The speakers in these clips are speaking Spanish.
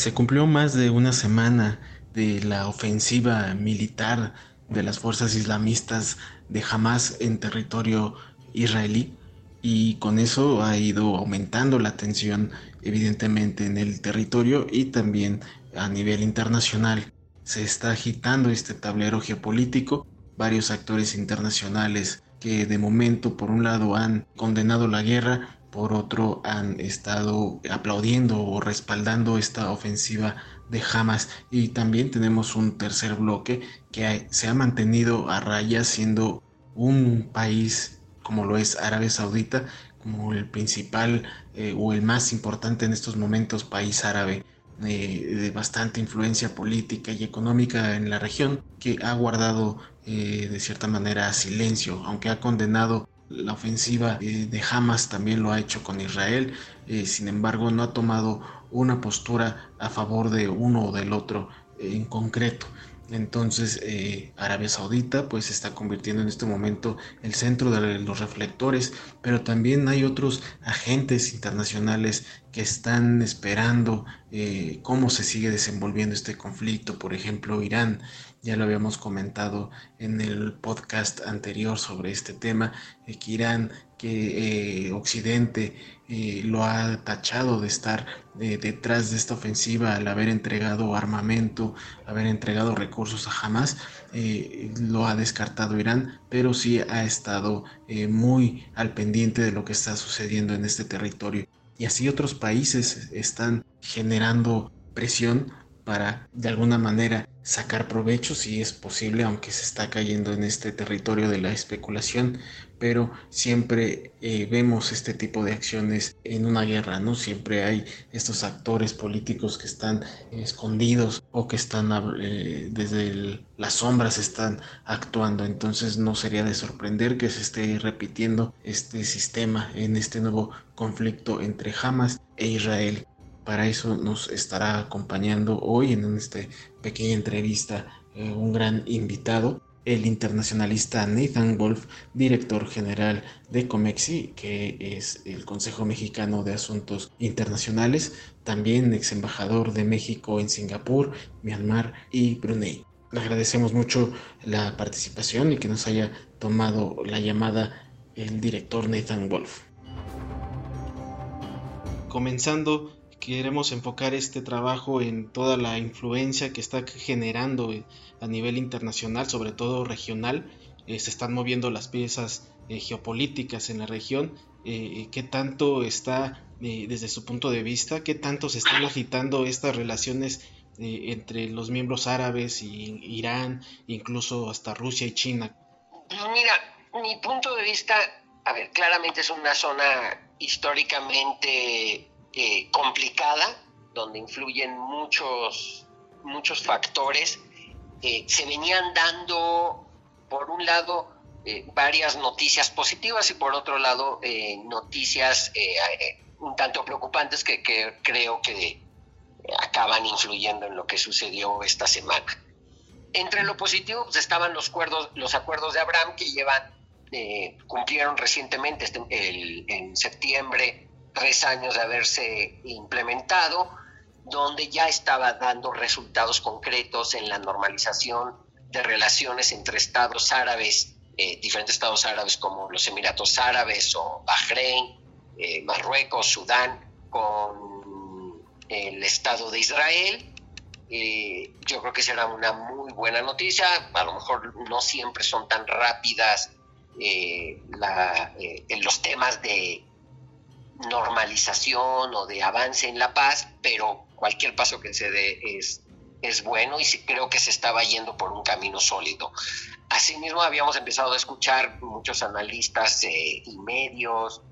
Se cumplió más de una semana de la ofensiva militar de las fuerzas islamistas de Hamas en territorio israelí y con eso ha ido aumentando la tensión evidentemente en el territorio y también a nivel internacional. Se está agitando este tablero geopolítico, varios actores internacionales que de momento por un lado han condenado la guerra, por otro han estado aplaudiendo o respaldando esta ofensiva de Hamas. Y también tenemos un tercer bloque que se ha mantenido a raya siendo un país como lo es Arabia Saudita como el principal eh, o el más importante en estos momentos país árabe eh, de bastante influencia política y económica en la región que ha guardado eh, de cierta manera silencio aunque ha condenado la ofensiva de Hamas también lo ha hecho con Israel sin embargo no ha tomado una postura a favor de uno o del otro en concreto. Entonces eh, Arabia Saudita pues se está convirtiendo en este momento el centro de los reflectores, pero también hay otros agentes internacionales que están esperando eh, cómo se sigue desenvolviendo este conflicto. Por ejemplo, Irán, ya lo habíamos comentado en el podcast anterior sobre este tema, eh, que Irán, que Occidente eh, lo ha tachado de estar eh, detrás de esta ofensiva al haber entregado armamento, haber entregado recursos a Hamas, eh, lo ha descartado Irán, pero sí ha estado muy al pendiente de lo que está sucediendo en este territorio. Y así otros países están generando presión para de alguna manera sacar provecho si es posible, aunque se está cayendo en este territorio de la especulación, pero siempre eh, vemos este tipo de acciones en una guerra, ¿no? Siempre hay estos actores políticos que están escondidos o que están eh, desde las sombras están actuando, entonces no sería de sorprender que se esté repitiendo este sistema en este nuevo conflicto entre Hamas e Israel. Para eso nos estará acompañando hoy en esta pequeña entrevista eh, un gran invitado, el internacionalista Nathan Wolf, director general de COMEXI, que es el Consejo Mexicano de Asuntos Internacionales, también ex embajador de México en Singapur, Myanmar y Brunei. Le agradecemos mucho la participación y que nos haya tomado la llamada el director Nathan Wolf. Comenzando queremos enfocar este trabajo en toda la influencia que está generando eh, a nivel internacional, sobre todo regional. Eh, se están moviendo las piezas eh, geopolíticas en la región. ¿Qué tanto está, desde su punto de vista, qué tanto se están agitando estas relaciones entre los miembros árabes y Irán, incluso hasta Rusia y China? Mira, mi punto de vista, a ver, claramente es una zona históricamente eh, complicada, donde influyen muchos, muchos factores. Eh, se venían dando, por un lado, eh, varias noticias positivas y por otro lado, noticias un tanto preocupantes que, creo que acaban influyendo en lo que sucedió esta semana. Entre lo positivo pues, estaban los acuerdos, los acuerdos de Abraham que cumplieron recientemente este, en septiembre tres años de haberse implementado, donde ya estaba dando resultados concretos en la normalización de relaciones entre estados árabes, eh, diferentes estados árabes como los Emiratos Árabes o Bahrein, eh, Marruecos, Sudán, con el Estado de Israel. Eh, yo creo que será una muy buena noticia. A lo mejor no siempre son tan rápidas en los temas de normalización o de avance en la paz, pero cualquier paso que se dé es es bueno y creo que se estaba yendo por un camino sólido. Asimismo, habíamos empezado a escuchar muchos analistas eh, y medios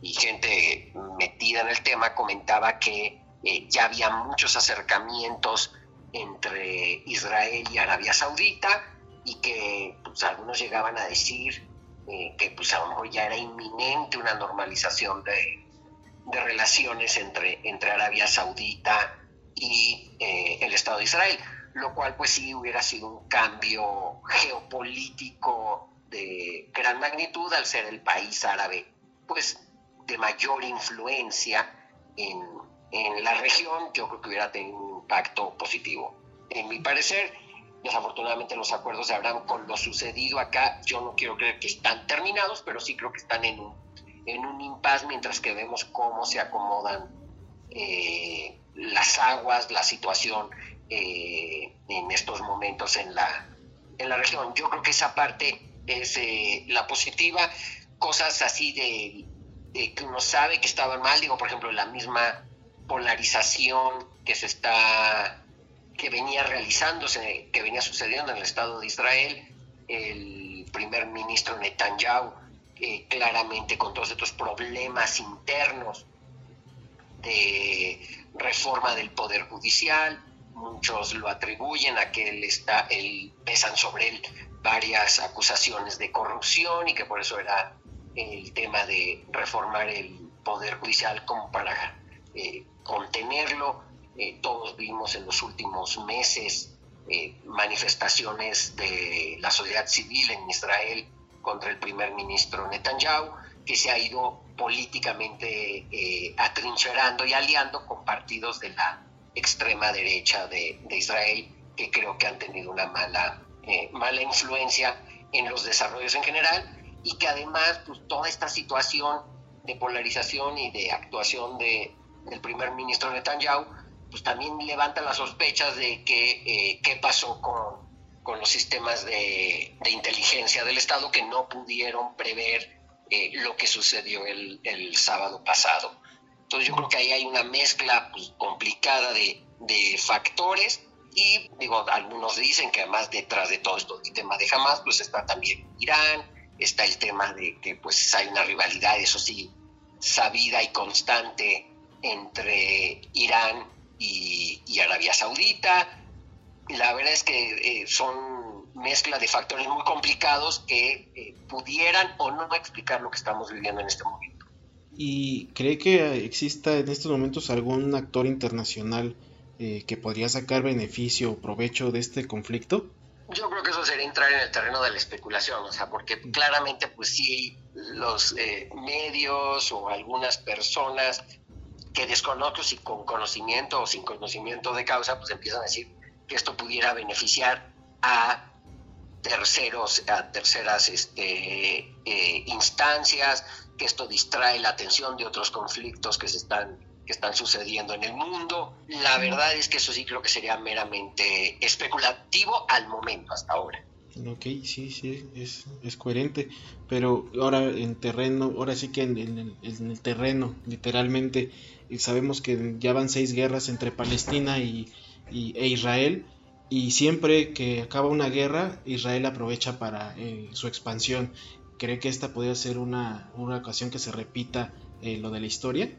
y gente metida en el tema comentaba que eh, ya había muchos acercamientos entre Israel y Arabia Saudita y que pues, algunos llegaban a decir eh, que pues a lo mejor ya era inminente una normalización de, de relaciones entre, entre Arabia Saudita y eh, el Estado de Israel, lo cual pues sí hubiera sido un cambio geopolítico de gran magnitud al ser el país árabe pues de mayor influencia en, en la región, yo creo que hubiera tenido un impacto positivo. En mi parecer, desafortunadamente los acuerdos de Abraham con lo sucedido acá, yo no quiero creer que están terminados, pero sí creo que están en un, en un impas mientras que vemos cómo se acomodan eh, las aguas, la situación eh, en estos momentos en la, en la región. Yo creo que esa parte es eh, la positiva, cosas así de, que uno sabe que estaban mal, digo, por ejemplo, la misma polarización que se está que venía realizándose, que venía sucediendo en el Estado de Israel, el primer ministro Netanyahu, eh, claramente con todos estos problemas internos de reforma del Poder Judicial, muchos lo atribuyen a que él está, él, pesan sobre él varias acusaciones de corrupción y que por eso era el tema de reformar el Poder Judicial como para eh, contenerlo. Eh, todos vimos en los últimos meses eh, manifestaciones de la sociedad civil en Israel contra el primer ministro Netanyahu, que se ha ido políticamente eh, atrincherando y aliando con partidos de la extrema derecha de, Israel, que creo que han tenido una mala, mala influencia en los desarrollos en general y que además pues, toda esta situación de polarización y de actuación de, del primer ministro Netanyahu pues también levantan las sospechas de que eh, qué pasó con, con, los sistemas de, de, inteligencia del Estado que no pudieron prever eh, lo que sucedió el, el, sábado pasado. Entonces yo creo que ahí hay una mezcla pues, complicada de, de, factores y digo, algunos dicen que además detrás de todo esto el tema de Hamas pues está también Irán, está el tema de que pues hay una rivalidad, eso sí, sabida y constante entre Irán y, Arabia Saudita. La verdad es que eh, son mezcla de factores muy complicados que eh, pudieran o no explicar lo que estamos viviendo en este momento. ¿Y cree que exista en estos momentos algún actor internacional eh, que podría sacar beneficio o provecho de este conflicto? Yo creo que eso sería entrar en el terreno de la especulación, o sea, porque claramente pues sí los medios o algunas personas que desconozco si con conocimiento o sin conocimiento de causa, pues empiezan a decir que esto pudiera beneficiar a terceros, a terceras este, eh, instancias, que esto distrae la atención de otros conflictos que se están que están sucediendo en el mundo. La verdad es que eso sí creo que sería meramente especulativo al momento, hasta ahora. Ok, sí, sí, es, es coherente, pero ahora en terreno, ahora sí que en, en, en el terreno, literalmente, y sabemos que ya van seis guerras entre Palestina y, e Israel y siempre que acaba una guerra Israel aprovecha para eh, su expansión. ¿Cree que esta podría ser una, una ocasión que se repita eh, lo de la historia?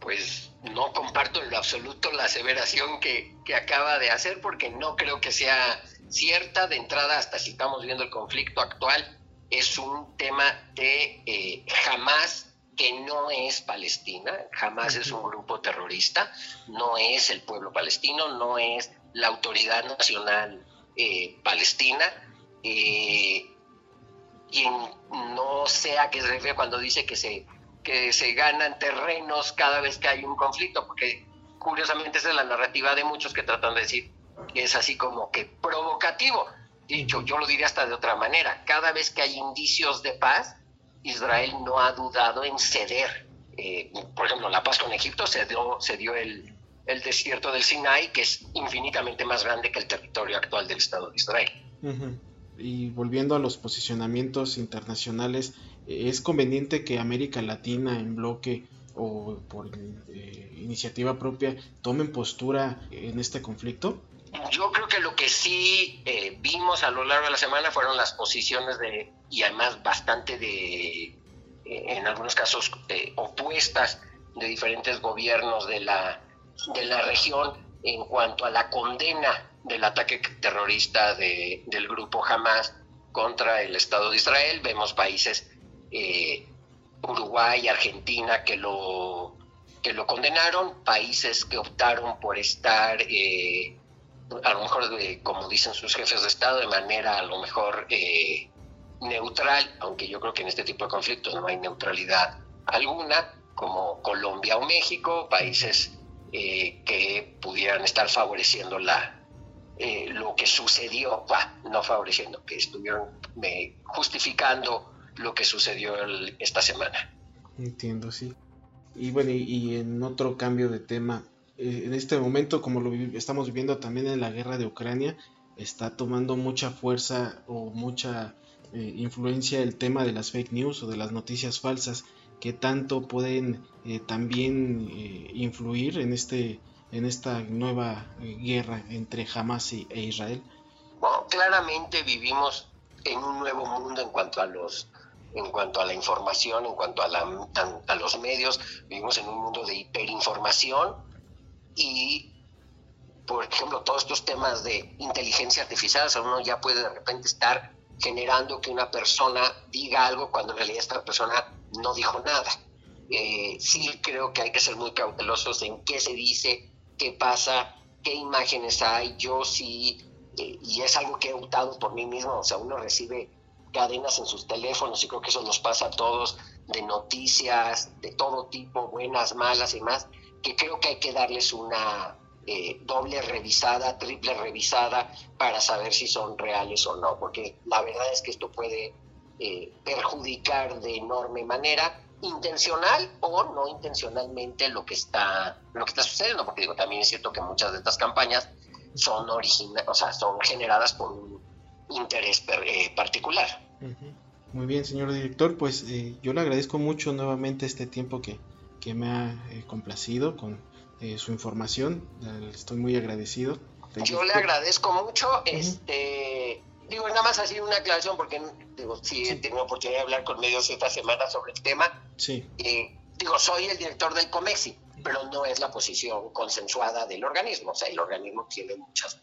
Pues no comparto en lo absoluto la aseveración que, que, acaba de hacer porque no creo que sea cierta de entrada hasta si estamos viendo el conflicto actual. Es un tema de eh, jamás que no es Palestina, jamás es un grupo terrorista, no es el pueblo palestino, no es la autoridad nacional eh, palestina. Eh, y no sé a qué se refiere cuando dice que se, que se ganan terrenos cada vez que hay un conflicto, porque curiosamente esa es la narrativa de muchos que tratan de decir que es así como que provocativo. Dicho, yo lo diría hasta de otra manera, cada vez que hay indicios de paz, Israel no ha dudado en ceder. Eh, por ejemplo, la paz con Egipto se dio, se el, el, desierto del Sinai, que es infinitamente más grande que el territorio actual del Estado de Israel. Y volviendo a los posicionamientos internacionales, ¿es conveniente que América Latina en bloque o por eh, iniciativa propia tomen postura en este conflicto? Yo creo que lo que sí eh, vimos a lo largo de la semana fueron las posiciones de, y además bastante de, eh, en algunos casos eh, opuestas de diferentes gobiernos de la, de la región en cuanto a la condena del ataque terrorista de, del grupo Hamas contra el Estado de Israel. Vemos países, Uruguay, Argentina, que lo, que lo condenaron, países que optaron por estar a lo mejor, como dicen sus jefes de Estado, de manera a lo mejor eh, neutral, aunque yo creo que en este tipo de conflictos no hay neutralidad alguna, como Colombia o México, países eh, que pudieran estar favoreciendo la, eh, lo que sucedió, no favoreciendo, que estuvieron justificando lo que sucedió esta semana. Entiendo, sí. Y bueno, y en otro cambio de tema, eh, en este momento, como lo estamos viviendo también en la guerra de Ucrania, está tomando mucha fuerza o mucha eh, influencia el tema de las fake news o de las noticias falsas que tanto pueden eh, también influir en este en esta nueva guerra entre Hamas e Israel. Bueno, claramente vivimos en un nuevo mundo en cuanto a los en cuanto a la información, en cuanto a, la, a los medios, vivimos en un mundo de hiperinformación y, por ejemplo, todos estos temas de inteligencia artificial, o sea, uno ya puede de repente estar generando que una persona diga algo cuando en realidad esta persona no dijo nada. Eh, sí creo que hay que ser muy cautelosos en qué se dice, qué pasa, qué imágenes hay. Yo sí, eh, y es algo que he optado por mí mismo, o sea, uno recibe cadenas en sus teléfonos y creo que eso nos pasa a todos, de noticias de todo tipo, buenas, malas y más, que creo que hay que darles una eh, doble revisada, triple revisada para saber si son reales o no, porque la verdad es que esto puede eh, perjudicar de enorme manera intencional o no intencionalmente lo que está lo que está sucediendo porque digo también es cierto que muchas de estas campañas son originales o sea son generadas por un interés eh, particular. Muy bien señor director pues yo le agradezco mucho nuevamente este tiempo que que me ha eh, complacido con eh, su información. Estoy muy agradecido. Yo le agradezco mucho. Este, digo, nada más así una aclaración porque digo, sí, he tenido oportunidad de hablar con medios esta semana sobre el tema. Sí. Eh, digo, soy el director del COMEXI, pero no es la posición consensuada del organismo. O sea, el organismo tiene muchos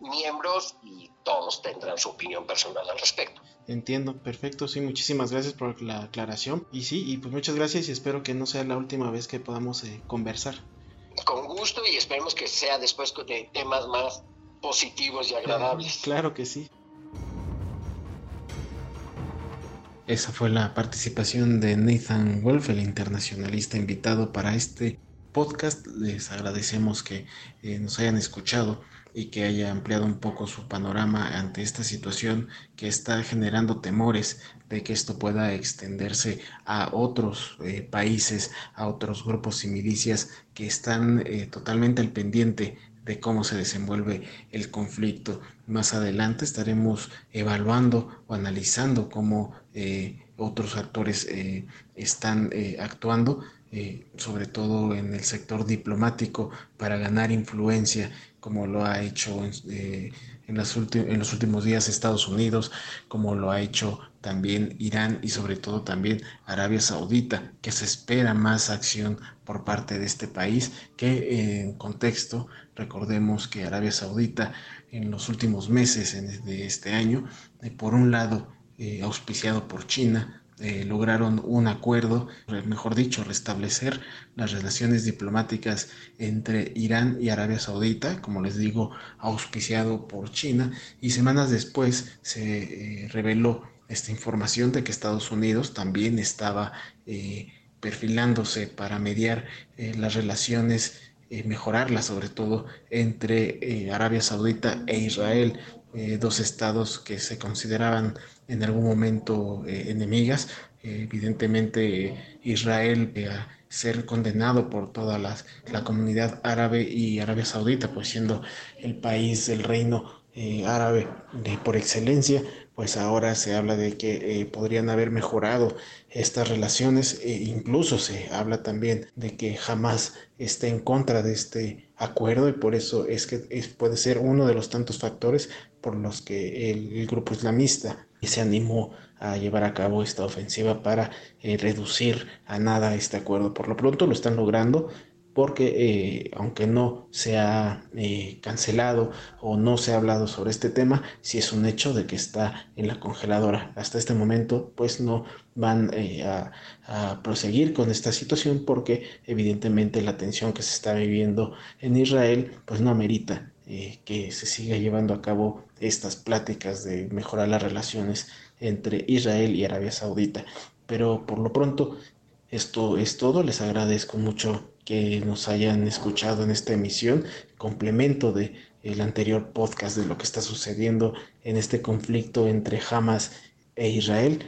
miembros y todos tendrán su opinión personal al respecto. Entiendo, perfecto, sí, muchísimas gracias por la aclaración. Y sí, y pues muchas gracias y espero que no sea la última vez que podamos eh, conversar. Con gusto y esperemos que sea después de temas más positivos y agradables. Claro que sí. Esa fue la participación de Nathan Wolf, el internacionalista invitado para este podcast. Les agradecemos que eh, nos hayan escuchado y que haya ampliado un poco su panorama ante esta situación que está generando temores de que esto pueda extenderse a otros eh, países, a otros grupos y milicias que están eh, totalmente al pendiente de cómo se desenvuelve el conflicto. Más adelante estaremos evaluando o analizando cómo eh, otros actores están actuando eh, sobre todo en el sector diplomático, para ganar influencia, como lo ha hecho eh, en, los últimos días Estados Unidos, como lo ha hecho también Irán y sobre todo también Arabia Saudita, que se espera más acción por parte de este país, que en contexto, recordemos que Arabia Saudita en los últimos meses de este año, eh, por un lado, auspiciado por China, eh, lograron un acuerdo, mejor dicho, restablecer las relaciones diplomáticas entre Irán y Arabia Saudita, como les digo, auspiciado por China, y semanas después se eh, reveló esta información de que Estados Unidos también estaba eh, perfilándose para mediar las relaciones, mejorarlas sobre todo entre Arabia Saudita e Israel, dos estados que se consideraban en algún momento eh, enemigas. evidentemente Israel eh, a ser condenado por toda la, la, comunidad árabe y Arabia Saudita, pues siendo el país, el reino eh, árabe por excelencia, pues ahora se habla de que eh, podrían haber mejorado estas relaciones e incluso se habla también de que jamás está en contra de este acuerdo y por eso es que puede ser uno de los tantos factores por los que el, grupo islamista se animó a llevar a cabo esta ofensiva para eh, reducir a nada este acuerdo. Por lo pronto lo están logrando, porque eh, aunque no se ha eh, cancelado o no se ha hablado sobre este tema, sí es un hecho de que está en la congeladora. Hasta este momento, pues no van eh, a, a, proseguir con esta situación porque evidentemente la tensión que se está viviendo en Israel, pues no amerita que se siga llevando a cabo estas pláticas de mejorar las relaciones entre Israel y Arabia Saudita. Pero por lo pronto, esto es todo. Les agradezco mucho que nos hayan escuchado en esta emisión, complemento de el anterior podcast de lo que está sucediendo en este conflicto entre Hamas e Israel.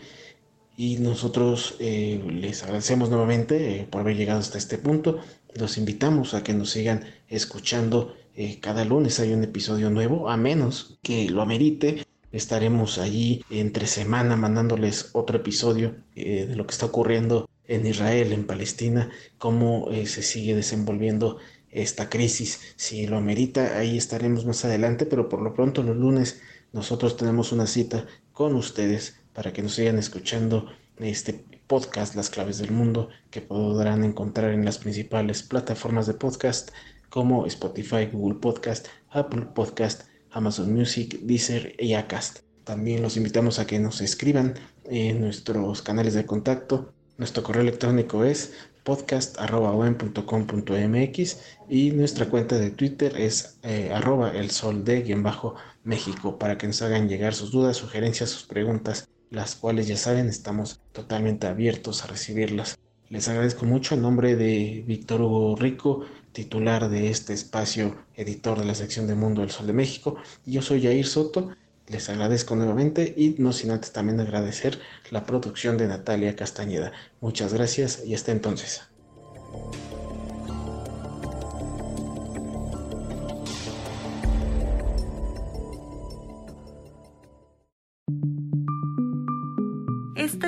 Y nosotros eh, les agradecemos nuevamente eh, por haber llegado hasta este punto. Los invitamos a que nos sigan escuchando. Eh, cada lunes hay un episodio nuevo, a menos que lo amerite. Estaremos allí entre semana mandándoles otro episodio de lo que está ocurriendo en Israel, en Palestina, cómo eh, se sigue desenvolviendo esta crisis. Si lo amerita, ahí estaremos más adelante, pero por lo pronto los lunes nosotros tenemos una cita con ustedes para que nos sigan escuchando este podcast Las Claves del Mundo que podrán encontrar en las principales plataformas de podcast como Spotify, Google Podcast, Apple Podcast, Amazon Music, Deezer y Acast. También los invitamos a que nos escriban en nuestros canales de contacto nuestro correo electrónico es podcast.com.mx y nuestra cuenta de Twitter es eh, arroba el sol de bajo México para que nos hagan llegar sus dudas, sugerencias, sus preguntas, las cuales ya saben estamos totalmente abiertos a recibirlas. Les agradezco mucho en nombre de Víctor Hugo Rico, titular de este espacio, editor de la sección de Mundo del Sol de México. Yo soy Jair Soto les agradezco nuevamente y no sin antes también agradecer la producción de Natalia Castañeda. Muchas gracias y hasta entonces.